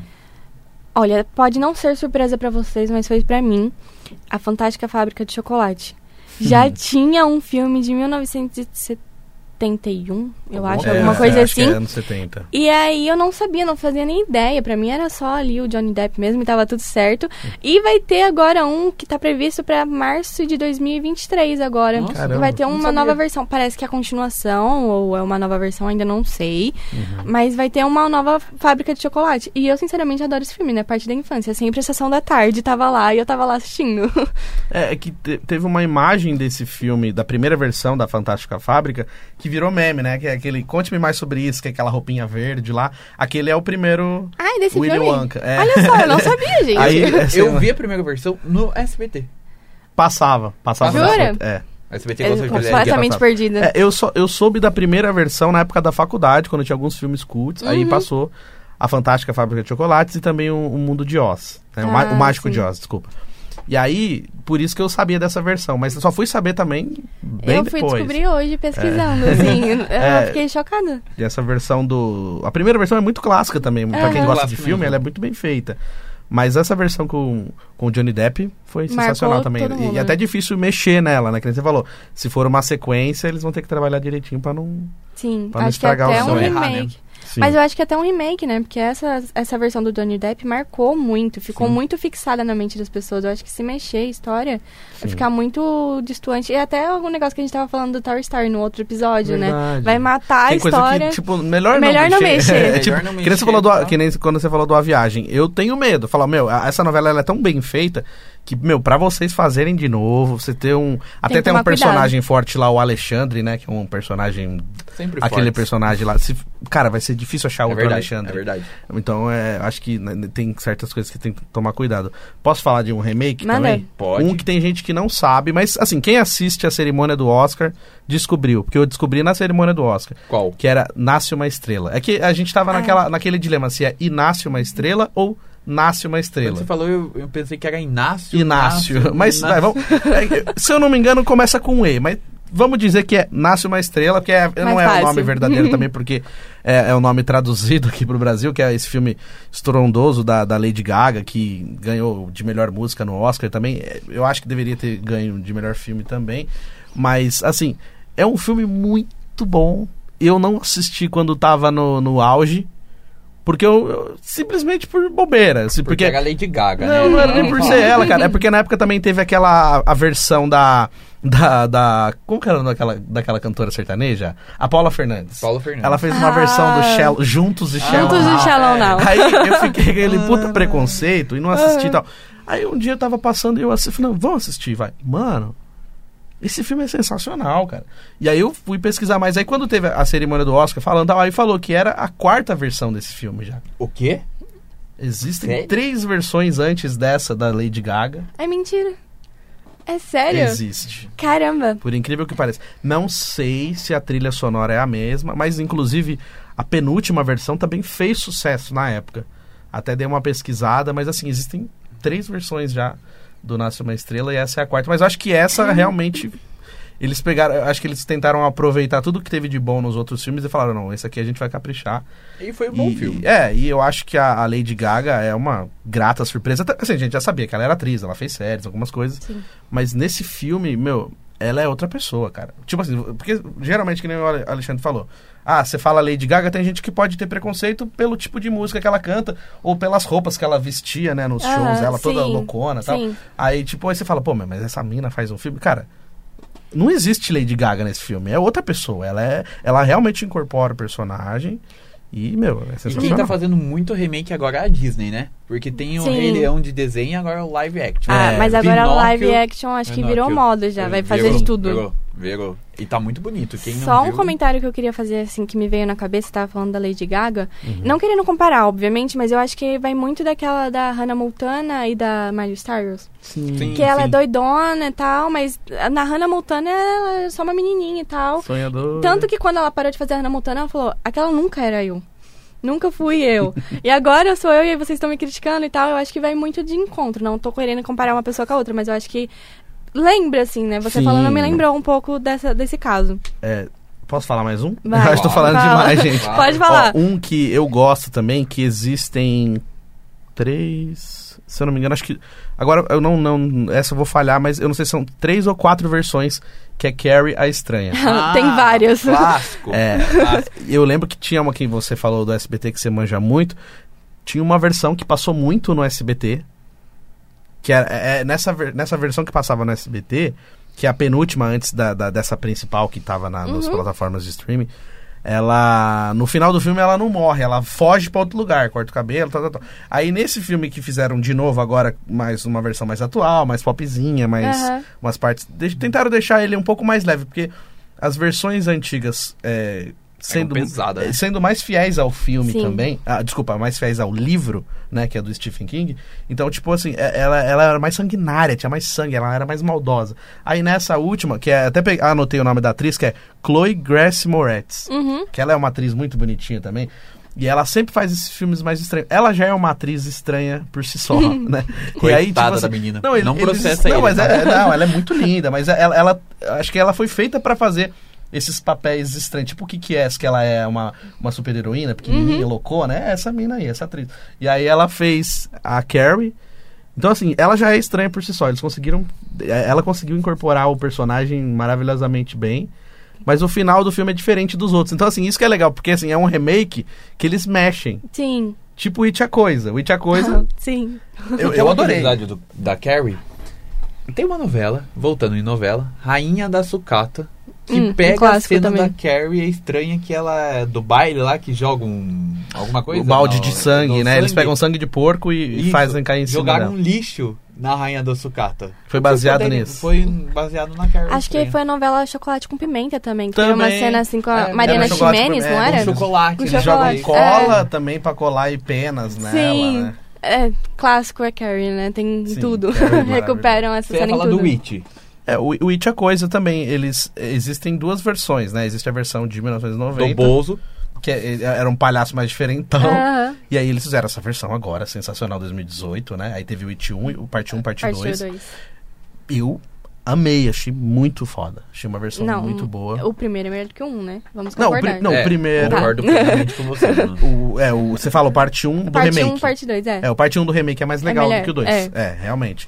Olha, pode não ser surpresa pra vocês, mas foi pra mim. A Fantástica Fábrica de Chocolate. Já tinha um filme de 1971, eu acho, É, alguma coisa acho que assim. É anos 70. E aí eu não sabia, não fazia nem ideia. Pra mim era só ali o Johnny Depp mesmo e tava tudo certo. E vai ter agora um que tá previsto pra março de 2023 agora. Nossa, Caramba, vai ter uma nova versão. Parece que é a continuação ou é uma nova versão, ainda não sei. Uhum. Mas vai ter uma nova fábrica de chocolate. E eu sinceramente adoro esse filme, né? Parte da infância. Sempre a sessão da tarde tava lá e eu tava lá assistindo. É, é que te- teve uma imagem desse filme, da primeira versão da Fantástica Fábrica, que virou meme, né? Que é aquele. Conte-me mais sobre isso, que é aquela roupinha verde lá. Aquele é o primeiro Ai, desse Willy filme? Wonka. É. Olha só, eu não *laughs* sabia, gente. Aí, assim, Eu vi a primeira versão no SBT. Passava, passava. Jura? na- É. SBT É completamente passado. perdida. É, eu, só, eu soube da primeira versão na época da faculdade, quando tinha alguns filmes cults. Aí Uhum. passou a Fantástica Fábrica de Chocolates e também o, o Mundo de Oz. né? o, Ah, o Mágico sim. de Oz, desculpa. E aí, por isso que eu sabia dessa versão. Mas eu só fui saber também bem eu fui depois. descobrir hoje pesquisando, assim. Eu *laughs* É. fiquei chocada. E essa versão do. A primeira versão é muito clássica também. Pra quem gosta de filme, mesmo. ela é muito bem feita. Mas essa versão com, com o Johnny Depp foi Marcou sensacional também. E- E até né? difícil mexer nela, né? Que nem você falou. Se for uma sequência, eles vão ter que trabalhar direitinho pra não. Sim, Pra não acho que é estragar até o um som. Errar, remake. né? Sim. Mas eu acho que é até um remake, né? Porque essa, essa versão do Johnny Depp marcou muito, ficou Sim. muito fixada na mente das pessoas. Eu acho que se mexer a história Sim. vai ficar muito distante. E até algum negócio que a gente tava falando do Tower Star no outro episódio, né? Verdade. Vai matar a Tem coisa história. que, tipo, melhor, Melhor não mexer. *laughs* É, Melhor tipo, não que nem você mexer, falou do, tá? que nem quando você falou do A Viagem. Eu tenho medo. Falar, meu, a- essa novela ela é tão bem feita que, meu, pra vocês fazerem de novo, você ter um... Até que tem um tomar cuidado. personagem forte lá, o Alexandre, né? Que é um personagem... Sempre Aquele fortes. personagem lá. Se, cara, vai ser difícil achar É outro verdade, Alexandre. é verdade. Então, é, acho que né, tem certas coisas que tem que tomar cuidado. Posso falar de um remake Manda. também? Pode. Um que tem gente que não sabe, mas assim, quem assiste a cerimônia do Oscar descobriu, porque eu descobri na cerimônia do Oscar, Qual? que era Nasce uma Estrela. É que a gente tava Ah. naquela, naquele dilema se é E nasce uma estrela ou Nasce uma Quando estrela. você falou, eu, eu pensei que era Inácio. Inácio. Mas, Inácio. vai, vamos- é, se eu não me engano, começa com um E, mas vamos dizer que é Nasce uma Estrela, porque é- não é o nome verdadeiro também, porque é, é o nome traduzido aqui pro Brasil, que é esse filme estrondoso da, da Lady Gaga, que ganhou de melhor música no Oscar também. É, Eu acho que deveria ter ganho de melhor filme também. Mas, assim, é um filme muito bom. Eu não assisti quando tava no, no auge. Porque eu, eu- simplesmente por bobeira. assim, Porque, porque era Lady Gaga, não, né? não era nem por ser *laughs* ela, cara. É porque na época também teve aquela a versão da. Da. da como que era o nome daquela, daquela cantora sertaneja? A Paula Fernandes. Paulo Fernandes. Ela fez uma Ah. versão do Shell, Juntos e Shallow Juntos e Shallow Now. Aí eu fiquei com aquele puta preconceito e não assisti e tal. Aí um dia eu tava passando e eu assisti, falei, não, vamos assistir, vai. Mano, esse filme é sensacional, cara. E aí eu fui pesquisar mais. Aí quando teve a cerimônia do Oscar falando, aí falou que era a quarta versão desse filme já. O quê? Existem Sério? três versões antes dessa da Lady Gaga. É mentira. É sério? Existe. Caramba. Por incrível que pareça. Não sei se a trilha sonora é a mesma, mas inclusive a penúltima versão também fez sucesso na época. Até dei uma pesquisada, mas assim, existem três versões já do Nasce uma Estrela e essa é a quarta. Mas eu acho que essa realmente. Eles pegaram. Acho que eles tentaram aproveitar tudo que teve de bom nos outros filmes e falaram: não, esse aqui a gente vai caprichar. E foi um bom E- filme. É, e eu acho que a, a Lady Gaga é uma grata surpresa. Assim, a gente já sabia que ela era atriz, ela fez séries, algumas coisas. Sim. Mas nesse filme, meu, ela é outra pessoa, cara. Tipo assim, porque geralmente, que nem o Ale- Alexandre falou. Ah, você fala Lady Gaga, tem gente que pode ter preconceito pelo tipo de música que ela canta ou pelas roupas que ela vestia, né, nos shows, ela toda sim, loucona e tal. sim. Aí, tipo, aí você fala, pô, mas essa mina faz um filme. Cara, não existe Lady Gaga nesse filme, é outra pessoa. Ela é, ela realmente incorpora o personagem e, meu, é E quem sensacional. tá fazendo muito remake agora é a Disney, né? Porque tem o Sim. Rei Leão de desenho e agora o live action. Ah, É, mas agora Pinóquio- live action acho que virou Pinóquio. moda já. Vai fazer Virou, de tudo. Virou, E tá muito bonito. Quem não Só um viu, comentário que eu queria fazer, assim, que me veio na cabeça, tava falando da Lady Gaga. Uhum. Não querendo comparar, obviamente, mas eu acho que vai muito daquela da Hannah Montana e da Miley Cyrus. Sim, Que ela é sim. doidona e tal, mas na Hannah Montana ela é só uma menininha e tal. Sonhador. Tanto que quando ela parou de fazer a Hannah Montana, ela falou, aquela nunca era eu. Nunca fui eu. *laughs* e agora eu sou eu e vocês estão me criticando e tal. Eu acho que vai muito de encontro. Não tô querendo comparar uma pessoa com a outra, mas eu acho que lembra, assim, né? Você Sim. falando me lembrou um pouco dessa, desse caso. É, posso falar mais um? Vai. *laughs* Eu estou falando Fala. demais, gente. Fala. *laughs* Pode falar. Ó, um que eu gosto também, que existem três. Se eu não me engano, acho que. Agora eu não. não essa eu vou falhar, mas eu não sei se são três ou quatro versões que é Carrie a Estranha. *laughs* Ah, Tem várias. Clássico. É. clássico. Eu lembro que tinha uma que você falou do SBT que você manja muito. Tinha uma versão que passou muito no SBT. Que era, é, nessa, ver- nessa versão que passava no SBT, que é a penúltima antes da, da- dessa principal que tava na, nas Uhum. plataformas de streaming. Ela. No final do filme ela não morre, ela foge pra outro lugar, corta o cabelo, tal, tal, tal. Aí nesse filme que fizeram de novo agora, mais uma versão mais atual, mais popzinha, mais Aham. umas partes. de- tentaram deixar ele um pouco mais leve, porque as versões antigas, é, sendo, pesada, né? sendo mais fiéis ao filme Sim. também. Ah, desculpa, mais fiéis ao livro, né? Que é do Stephen King. Então, tipo assim, é- ela, ela era mais sanguinária, tinha mais sangue, ela era mais maldosa. Aí nessa última, que é, até pe- anotei o nome da atriz, que é Chloe Grace Moretz. Uhum. Que ela é uma atriz muito bonitinha também. E ela sempre faz esses filmes mais estranhos. Ela já é uma atriz estranha por si só, *laughs* né? Coitada da menina. Não, ele- Não eles- processa não, ele, mas tá? é, não, ela é muito linda, mas ela, ela- acho que ela foi feita pra fazer esses papéis estranhos. Tipo o que que é, que ela é uma, uma super heroína, pequenininha, loucona, é essa mina aí, essa atriz. E aí ela fez a Carrie. Então assim, ela já é estranha por si só. Eles conseguiram, é, ela conseguiu incorporar o personagem maravilhosamente bem. Mas o final do filme é diferente dos outros. Então, assim, isso que é legal, porque assim, é um remake que eles mexem. Sim. Tipo It a Coisa. O It a Coisa, *laughs* Sim. eu, eu adorei. curiosidade do- da Carrie. Tem uma novela, voltando em novela, Rainha da Sucata, que Hum, um pega a clássico cena também. da Carrie estranha que ela é do baile lá, que joga um, alguma coisa. o balde no- de sangue, né? Eles sangue. pegam sangue de porco e, e fazem cair em cima Jogaram dela. um lixo na Rainha da Sucata. Foi baseado Foi- nisso. Foi baseado na Carrie. Acho que estranha. foi a novela Chocolate com Pimenta também. Que teve uma Também. cena assim com a É, Mariana com- Ximenes, é, não com era? Um chocolate, Com né? Eles chocolate. jogam cola também pra colar e penas nela, Sim. né? É, clássico é Carrie, né? Tem Sim, tudo. É. *laughs* Recuperam essa Você cena em tudo. do Witch. É, o, o It a Coisa também, eles... Existem duas versões, né? Existe a versão de Do 1990, Bozo. que é- era um palhaço mais diferentão. Aham. E aí eles fizeram essa versão agora, sensacional, 2018, né? Aí teve o It 1, o parte 1, parte Parte 2. 2. Eu amei, achei muito foda. Achei uma versão Não, muito boa. O primeiro é melhor do que o um, né? Vamos Não, o concordar. pri- não, É, o primeiro... Concordo plenamente com você. *laughs* O, é, o, você fala o parte 1 do parte remake. 1, parte 2, é. É, o parte 1 do remake é mais legal melhor, do que o 2. é. É. realmente.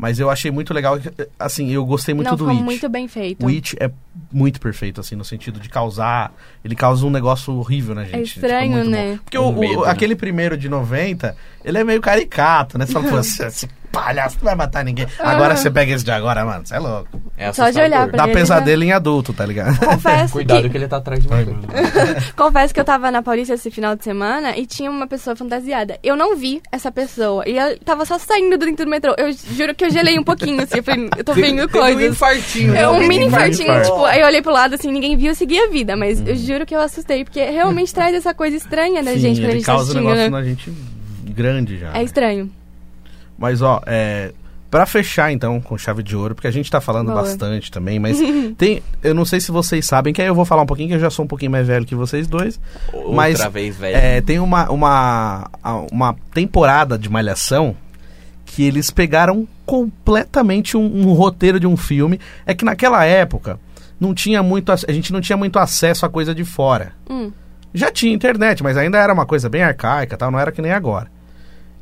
Mas eu achei muito legal, assim, eu gostei muito Não, do It. muito bem feito. O It é muito perfeito, assim, no sentido de causar. Ele causa um negócio horrível na gente. É estranho, muito né? bom. Porque Um o, o- medo, né? aquele primeiro de 90, ele é meio caricato, né? Você fala, pô, esse, esse palhaço não vai matar ninguém. Agora você pega esse de agora, mano, você é louco. É Só de olhar pra Dá ele pesadelo em adulto, tá ligado? *laughs* Confesso Cuidado que, que ele tá atrás de você. Bruno. *laughs* confesso que eu tava na Paulista esse final de semana e tinha uma pessoa fantasiada. Eu não vi essa pessoa. E eu tava só saindo dentro do metrô. Eu juro que eu gelei um pouquinho, assim. Eu falei, eu tô vendo Teve um coisas. infartinho. É um né? mini infartinho, tipo, aí eu olhei pro lado assim, ninguém viu, eu segui a vida, mas eu juro que eu assustei, porque realmente *laughs* traz essa coisa estranha da Sim, gente quando a ele gente causa um assistindo, negócio né? na gente grande já. É estranho. Mas, ó, é. Pra fechar, então, com chave de ouro, porque a gente tá falando Boa. bastante também, mas *laughs* tem. Eu não sei se vocês sabem, que aí eu vou falar um pouquinho, que eu já sou um pouquinho mais velho que vocês dois. Outra Mas, vez, velho. É, tem uma, uma, uma temporada de Malhação que eles pegaram completamente um, um roteiro de um filme. É que naquela época não tinha muito, a gente não tinha muito acesso a coisa de fora. Hum. Já tinha internet, mas ainda era uma coisa bem arcaica, tal, não era que nem agora.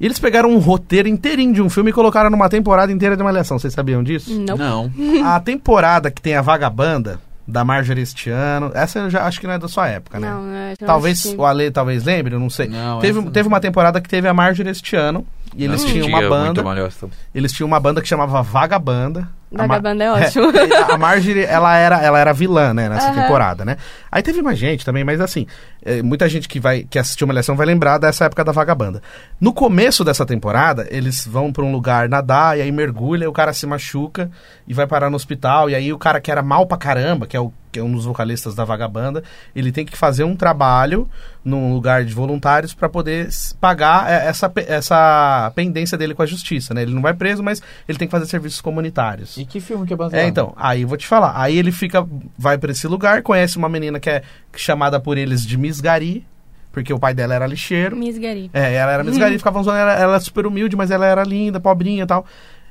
E eles pegaram um roteiro inteirinho de um filme e colocaram numa temporada inteira de Malhação. Vocês sabiam disso? Não. Não. A temporada que tem a Vagabanda, da Marjorie este ano, essa eu já acho que não é da sua época, né? Não, não Talvez assisti. o Ale talvez lembre, eu não sei. Não, teve, teve uma temporada que teve a Marjorie este ano. E eles Não tinham uma banda. muito Malhação. Eles tinham uma banda que chamava Vagabanda. A Mar- Vagabanda é ótimo. *laughs* É, a Marjorie, ela era, ela era vilã, né, nessa Aham. temporada, né? Aí teve mais gente também, mas assim, é, muita gente que vai que assistiu uma lição vai lembrar dessa época da Vagabanda. No começo dessa temporada, eles vão pra um lugar nadar, e aí mergulha, e o cara se machuca e vai parar no hospital, e aí o cara que era mal pra caramba, que é, o, que é um dos vocalistas da Vagabanda, ele tem que fazer um trabalho num lugar de voluntários pra poder pagar é, essa, essa pendência dele com a justiça, né? Ele não vai preso, mas ele tem que fazer serviços comunitários. E que filme que é baseado? É, então, aí eu vou te falar. Aí ele fica, vai pra esse lugar, conhece uma menina que é chamada por eles de Miss Gari, porque o pai dela era lixeiro. Miss Gary. É, ela era Miss *laughs* Gari, ficavam zoando, ela, ela é super humilde, mas ela era linda, pobrinha e tal.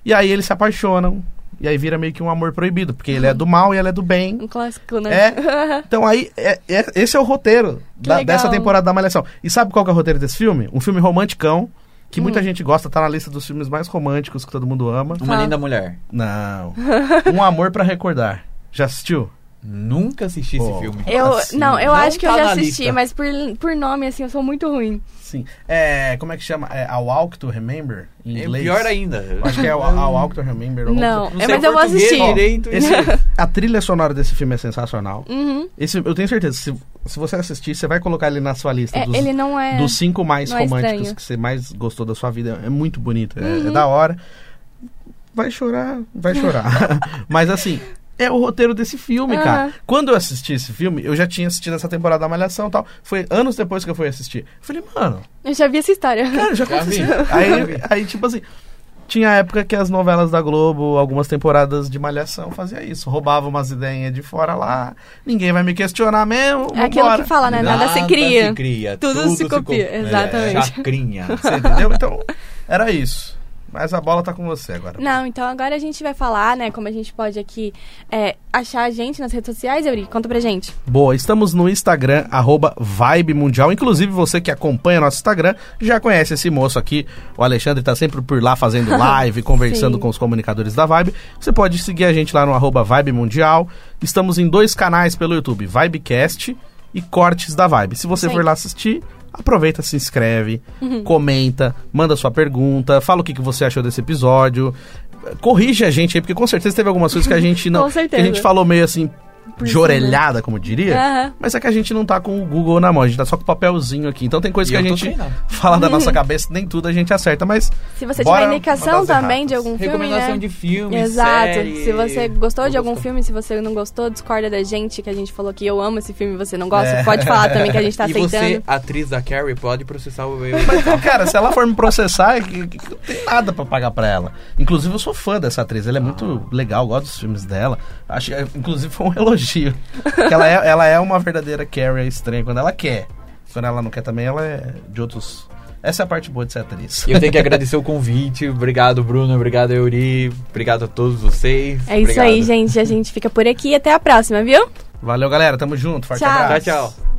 E aí eles se apaixonam, e aí vira meio que um amor proibido, porque ele é do mal e ela é do bem. Um clássico, né? É. *laughs* Então aí, é- é- esse é o roteiro da- dessa temporada da Malhação. E sabe qual que é o roteiro desse filme? Um filme romanticão, que Hum. muita gente gosta, tá na lista dos filmes mais românticos que todo mundo ama. Uma Ah. linda mulher. Não. *laughs* Um Amor pra Recordar. Já assistiu? Nunca assisti Pô. esse filme. Eu, Assim, não, eu não acho que eu tá já na assisti, lista. mas por, por nome, assim, eu sou muito ruim. Sim. É, como é que chama? É A Walk to Remember? Em É inglês. pior ainda. Eu Acho que é a, a Walk to Remember. alguma Não, coisa. é, sei mas eu vou assistir. direito. Esse- *laughs* a trilha sonora desse filme é sensacional. Uhum. Esse, eu tenho certeza, se, se você assistir, você vai colocar ele na sua lista É, dos, ele não é. dos cinco mais não é românticos estranho. que você mais gostou da sua vida. É muito bonito, é, Uhum. é da hora. Vai chorar, vai chorar. *laughs* Mas assim, é o roteiro desse filme, cara. Quando eu assisti esse filme, eu já tinha assistido essa temporada da Malhação e tal. Foi anos depois que eu fui assistir. Eu falei, mano, Eu já vi essa história. cara, já *laughs* aconteceu. *laughs* Aí, aí, tipo assim, tinha época que as novelas da Globo, algumas temporadas de Malhação, fazia isso. Roubava umas ideias de fora lá. Ninguém vai me questionar mesmo. É aquilo vambora. que fala, né? Nada, se cria. se cria, Tudo se copia, co- exatamente. É, chacrinha. Você entendeu? Então, era isso. Mas a bola tá com você agora. Não, então agora a gente vai falar, né, como a gente pode aqui é, achar a gente nas redes sociais, Euri. Conta pra gente. Boa, estamos no Instagram, arroba Vibe Mundial. Inclusive, você que acompanha nosso Instagram já conhece esse moço aqui. O Alexandre tá sempre por lá fazendo *laughs* live, conversando com os comunicadores da Vibe. Você pode seguir a gente lá no arroba Vibe Mundial. Estamos em dois canais pelo YouTube, Vibecast e Cortes da Vibe. Se você Sim. for lá assistir, aproveita, se inscreve, comenta, manda sua pergunta, fala o que, que você achou desse episódio. Corrige a gente aí, porque com certeza teve algumas coisas que a gente *laughs* não. Com que a gente falou meio assim, Por de cima. orelhada, como diria. Aham. Mas é que a gente não tá com o Google na mão, a gente tá só com o papelzinho aqui. Então tem coisa E que a eu gente treinando. fala da *laughs* nossa cabeça, nem tudo a gente acerta, mas. Se você tiver indicação também de algum filme, Recomendação né? de filme, Exato. série. Se você gostou de algum gostou. filme, se você não gostou, discorda da gente, que a gente falou que eu amo esse filme e você não gosta, É. pode falar também que a gente tá *laughs* e aceitando. você, atriz da Carrie, pode processar o eu. Mas, cara, se ela for me processar, é que não tem nada pra pagar pra ela. Inclusive, eu sou fã dessa atriz, ela é muito legal, gosto dos filmes dela. Acho, inclusive, foi um elogio. Que ela, é, ela é uma verdadeira Carrie estranha quando ela quer. Quando ela não quer também, ela é de outros. Essa é a parte boa de ser atriz. E eu tenho que agradecer o convite. Obrigado, Bruno. Obrigado, Euri. Obrigado a todos vocês. É isso aí, Obrigado. gente. A gente fica por aqui. Até a próxima, viu? Valeu, galera. Tamo junto. Forte Tchau. abraço. Tchau, tchau.